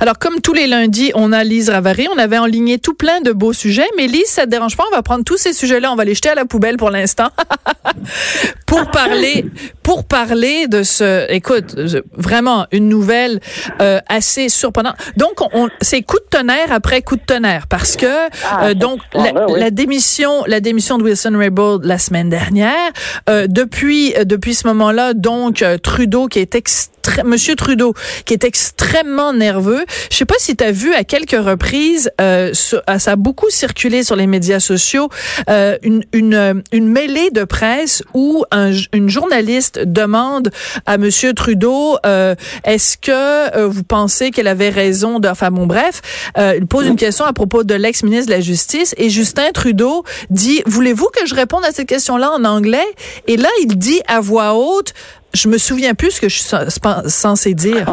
Alors, comme tous les lundis, on a Lise Ravary. On avait enligné tout plein de beaux sujets. Mais Lise, ça te dérange pas? On va prendre tous ces sujets-là. On va les jeter à la poubelle pour l'instant. pour parler, pour parler de ce, écoute, vraiment une nouvelle euh, assez surprenante. Donc, on, c'est coup de tonnerre après coup de tonnerre parce que Ah, euh, donc la, la démission, la démission de Wilson Raybould la semaine dernière. Euh, depuis euh, depuis ce moment-là, donc euh, Trudeau qui est extré- Monsieur Trudeau qui est extrêmement nerveux. Je sais pas si tu as vu à quelques reprises, euh, ah, ça a beaucoup circulé sur les médias sociaux, euh, une, une, euh, une mêlée de presse où un, une journaliste demande à Monsieur Trudeau, euh, est-ce que euh, vous pensez qu'elle avait raison de, enfin bon bref, euh, il pose une question à propos de l'ex-ministre de la Justice et Justin Trudeau dit, voulez-vous que je réponde à cette question-là en anglais? Et là, il dit à voix haute, je me souviens plus ce que je suis cen- censé dire.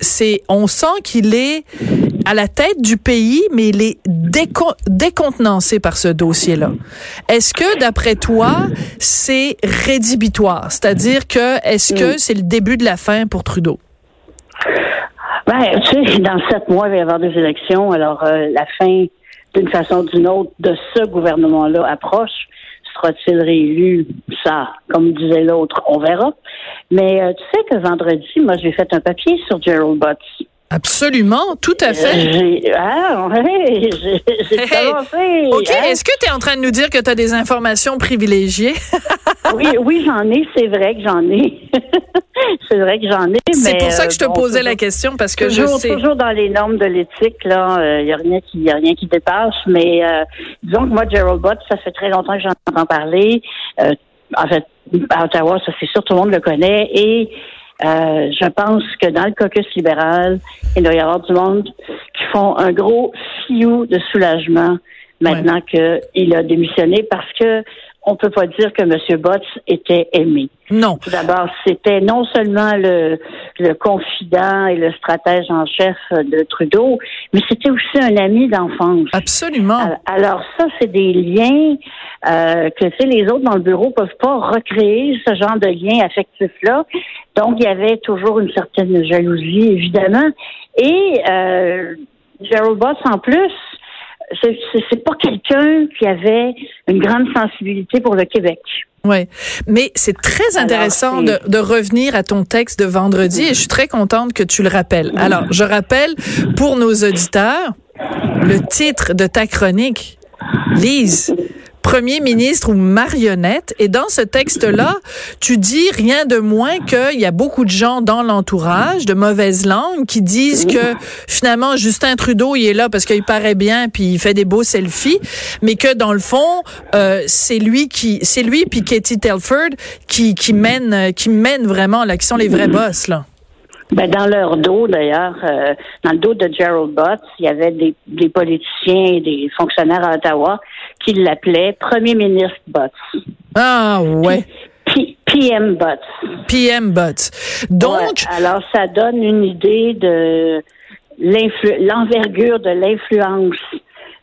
C'est, on sent qu'il est à la tête du pays, mais il est décon- décontenancé par ce dossier-là. Est-ce que, d'après toi, c'est rédhibitoire? C'est-à-dire que, est-ce que c'est le début de la fin pour Trudeau? Ben, tu sais, dans sept mois, il va y avoir des élections. Alors, euh, la fin, d'une façon ou d'une autre, de ce gouvernement-là approche. Sera-t-il réélu? Ça, comme disait l'autre, on verra. Mais euh, tu sais que vendredi, moi, j'ai fait un papier sur Gerald Butts. Absolument, tout à fait. J'ai, ah, ouais, j'ai, Hey, commencé. OK, hein? est-ce que tu es en train de nous dire que tu as des informations privilégiées? Oui, oui, j'en ai, c'est vrai que j'en ai. c'est vrai que j'en ai, mais. C'est pour ça que je te euh, bon, posais la question, parce que toujours, je sais. toujours dans les normes de l'éthique, là, il y a rien qui, y a rien qui dépasse. Mais euh, disons que moi, Gerald Butts, ça fait très longtemps que j'en entends parler. Euh, en fait, à Ottawa, ça c'est sûr, tout le monde le connaît. Et euh, je pense que dans le caucus libéral, il doit y avoir du monde qui font un gros fiou de soulagement maintenant qu'il a démissionné parce que on peut pas dire que M. Butts était aimé. Non. Tout d'abord, c'était non seulement le, le confident et le stratège en chef de Trudeau, mais c'était aussi un ami d'enfance. Absolument. Alors, ça, c'est des liens euh, que tu sais, les autres dans le bureau peuvent pas recréer ce genre de lien affectif-là. Donc, il y avait toujours une certaine jalousie, évidemment. Et euh, Gerald Butts, en plus, c'est- pas quelqu'un qui avait une grande sensibilité pour le Québec. Ouais, mais c'est très Alors, intéressant de, de revenir à ton texte de vendredi et je suis très contente que tu le rappelles. Alors, je rappelle pour nos auditeurs le titre de ta chronique, Lise. Premier ministre ou marionnette. Et dans ce texte-là, tu dis rien de moins qu'il y a beaucoup de gens dans l'entourage, de mauvaise langue, qui disent que finalement Justin Trudeau, il est là parce qu'il paraît bien puis il fait des beaux selfies, mais que dans le fond, euh, c'est lui qui, c'est lui puis Katie Telford qui qui mène, qui mène vraiment là, qui sont les vrais boss là. Ben, dans leur dos, d'ailleurs, euh, dans le dos de Gerald Butts, il y avait des, des politiciens des fonctionnaires à Ottawa qui l'appelaient Premier ministre Butts. Ah ouais, P- PM Butts. PM Butts. Donc Ouais, alors, ça donne une idée de l'envergure de l'influence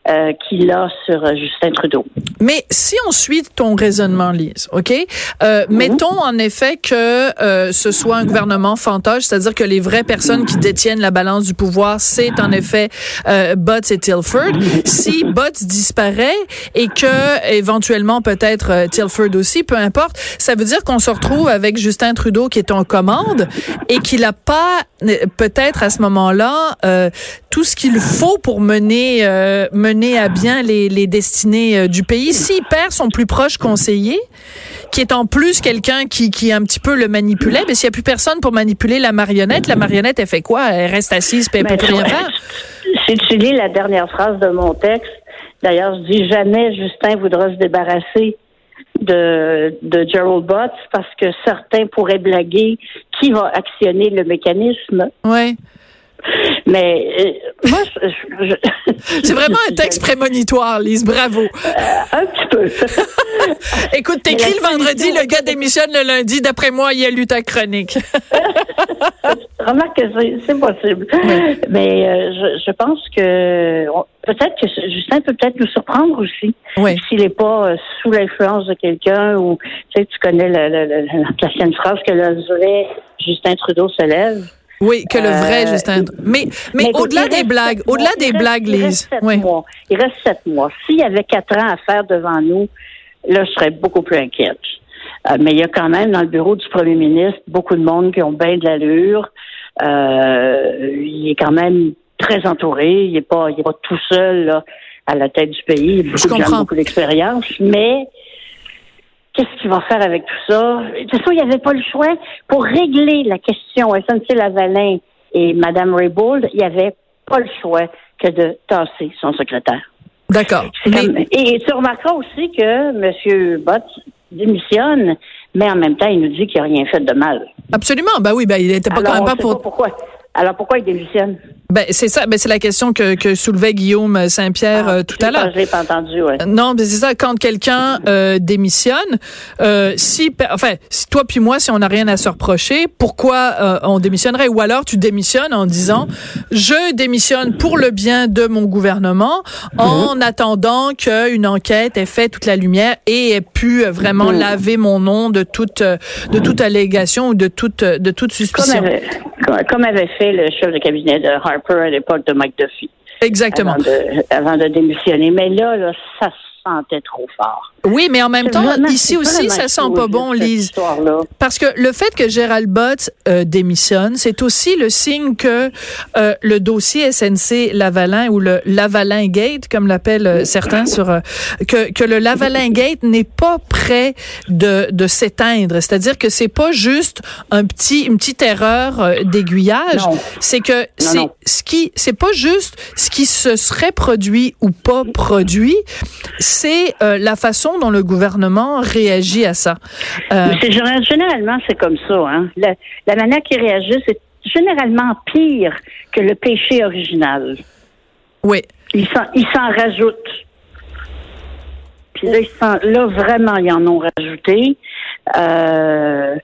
euh, qu'il a sur euh, Justin Trudeau. Mais si on suit ton raisonnement, Lise, OK? Euh, Mettons en effet que euh, ce soit un gouvernement fantoche, c'est-à-dire que les vraies personnes qui détiennent la balance du pouvoir, c'est en effet euh, Butts et Tilford. Si Butts disparaît et que éventuellement peut-être euh, Tilford aussi, peu importe, ça veut dire qu'on se retrouve avec Justin Trudeau qui est en commande et qu'il n'a pas euh, peut-être à ce moment-là euh, tout ce qu'il faut pour mener euh, mener à bien les, les destinées du pays. S'il perd son plus proche conseiller, qui est en plus quelqu'un qui, qui un petit peu le manipulait, mais s'il n'y a plus personne pour manipuler la marionnette, la marionnette, elle fait quoi? Elle reste assise puis elle peut Ben, rien faire. Si tu lis la dernière phrase de mon texte, d'ailleurs, je dis jamais Justin voudra se débarrasser de, de Gerald Butts parce que certains pourraient blaguer qui va actionner le mécanisme. Ouais. Mais euh, moi, je, je- C'est vraiment un texte prémonitoire, Lise. Bravo. Euh, un petit peu. Écoute, t'écris la le vendredi, le gars démissionne le lundi. D'après moi, il a lu ta chronique. Remarque que c'est- c'est possible. Mais euh, je, je pense que on- peut-être que Justin peut peut-être nous surprendre aussi. Oui. S'il n'est pas euh, sous l'influence de quelqu'un ou tu sais, tu connais le, le- l'ancienne phrase que le Justin Trudeau se lève. Oui, que le vrai Euh, Justin. Mais, mais, au-delà des blagues, au-delà des reste- blagues, il reste Lise. sept Oui. mois. Il reste sept mois. S'il y avait quatre ans à faire devant nous, là, je serais beaucoup plus inquiète. Euh, mais il y a quand même dans le bureau du premier ministre beaucoup de monde qui ont bien de l'allure. Euh, il est quand même très entouré. Il est pas, il est pas tout seul là, à la tête du pays. Il a beaucoup Je de gens, comprends. beaucoup d'expérience. Mais qu'est-ce qu'il va faire avec tout ça? De toute façon, il n'y avait pas le choix. Pour régler la question SNC-Lavalin et Mme Raybould, il n'y avait pas le choix que de tasser son secrétaire. D'accord. Mais, Et tu remarqueras aussi que M. Bott démissionne, mais en même temps, il nous dit qu'il n'a rien fait de mal. absolument. Ben oui, ben il était pas Alors, quand même pas pour. pourquoi. Alors, pourquoi il démissionne? Ben c'est ça. Ben c'est la question que, que soulevait Guillaume Saint-Pierre euh, tout à l'heure. Je l'ai pas entendu, ouais. Non, mais c'est ça. Quand quelqu'un euh, démissionne, euh, si, enfin, si toi puis moi, si on n'a rien à se reprocher, pourquoi euh, on démissionnerait? Ou alors tu démissionnes en disant, je démissionne pour le bien de mon gouvernement, en attendant qu'une enquête ait fait toute la lumière et ait pu euh, vraiment laver mon nom de toute euh, de toute allégation ou de toute de toute Comme suspicion. avait, comme, comme avait fait le chef de cabinet de Harper à l'époque de Duffy. Exactement. Avant de, avant de démissionner. Mais là, là, ça se sentait trop fort. Oui, mais en même temps, vraiment- ici aussi, ça sent pas bon, Lise. Parce que le fait que Gérald Bott euh, démissionne, c'est aussi le signe que euh, le dossier SNC Lavalin ou le Lavalin Gate, comme l'appellent euh, certains sur que que le Lavalin Gate n'est pas prêt de de s'éteindre. C'est-à-dire que c'est pas juste un petit une petite erreur d'aiguillage. C'est que c'est ce qui c'est pas juste ce qui se serait produit ou pas produit, c'est euh, la façon dont le gouvernement réagit à ça. Euh, c'est généralement, c'est comme ça. Hein. La, la manière qu'ils réagissent est généralement pire que le péché original. oui. Ils s'en, rajoutent. Puis là, ils là, vraiment, ils en ont rajouté. Euh,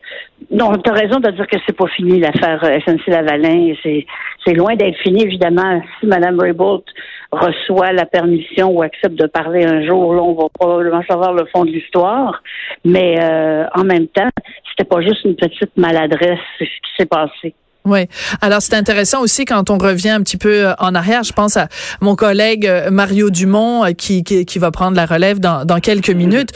non, tu as raison de dire que c'est pas fini l'affaire euh, SNC-Lavalin. C'est, c'est loin d'être fini, évidemment. Si Mme Raybould reçoit la permission ou accepte de parler un jour, là, on va probablement savoir le fond de l'histoire. Mais euh, en même temps, c'était pas juste une petite maladresse, ce qui s'est passé. Oui. Alors, c'est intéressant aussi quand on revient un petit peu euh, en arrière. Je pense à mon collègue euh, Mario Dumont euh, qui, qui, va prendre la relève dans, dans quelques minutes.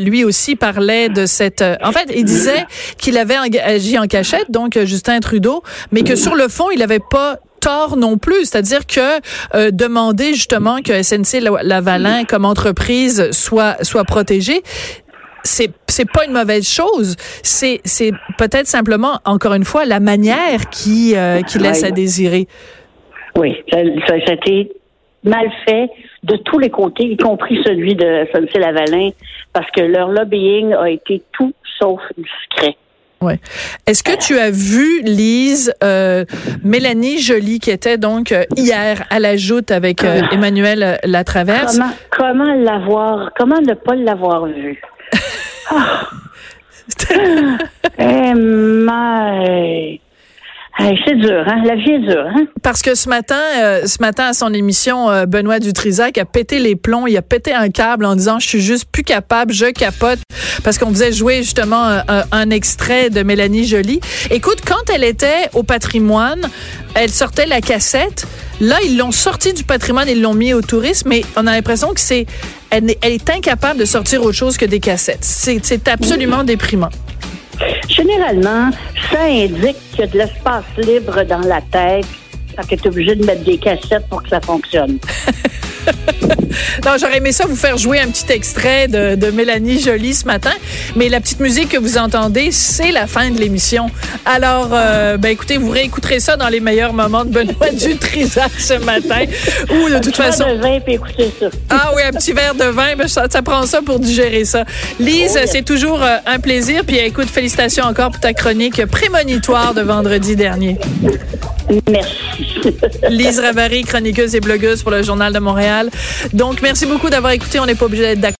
Lui aussi parlait de cette... en fait, il disait qu'il avait agi en cachette, donc Justin Trudeau, mais que sur le fond, il n'avait pas tort non plus, c'est-à-dire que demander justement que SNC Lavalin comme entreprise soit soit protégée, c'est c'est pas une mauvaise chose. C'est c'est peut-être simplement encore une fois la manière qui euh, qui laisse à désirer. Oui, ça, ça, ça a été mal fait de tous les côtés, y compris celui de SNC-Lavalin, parce que leur lobbying a été tout sauf discret. Ouais. Est-ce que tu as vu Lise euh, Mélanie Joly qui était donc euh, hier à la joute avec euh, Emmanuel euh, Latraverse? Comment, comment l'avoir, comment ne pas l'avoir vu? Eh, c'est dur, hein? La vie est dure, hein? Parce que ce matin, euh, à son émission, euh, Benoît Dutrisac a pété les plombs, il a pété un câble en disant je suis juste plus capable, je capote parce qu'on faisait jouer justement un, extrait de Mélanie Joly. Écoute, quand elle était au patrimoine, elle sortait la cassette. Là, ils l'ont sortie du patrimoine, ils l'ont mis au tourisme, mais on a l'impression que c'est elle, est incapable de sortir autre chose que des cassettes. C'est absolument déprimant. Généralement, ça indique qu'il y a de l'espace libre dans la tête. Que tu es obligé de mettre des cassettes pour que ça fonctionne. Non, j'aurais aimé ça vous faire jouer un petit extrait de, de Mélanie Jolie ce matin, mais la petite musique que vous entendez, c'est la fin de l'émission. Alors, euh, ben écoutez, vous réécouterez ça dans les meilleurs moments de Benoît Dutrisac ce matin, ou de toute façon. de vin puis écoutez ça. Ah oui, un petit verre de vin, ben, ça, ça prend ça pour digérer ça. Lise, Oh, c'est toujours euh, un plaisir. Puis écoute, félicitations encore pour ta chronique prémonitoire de vendredi dernier. Merci. Lise Ravary, chroniqueuse et blogueuse pour le Journal de Montréal. Donc, merci beaucoup d'avoir écouté. On n'est pas obligé d'être d'accord.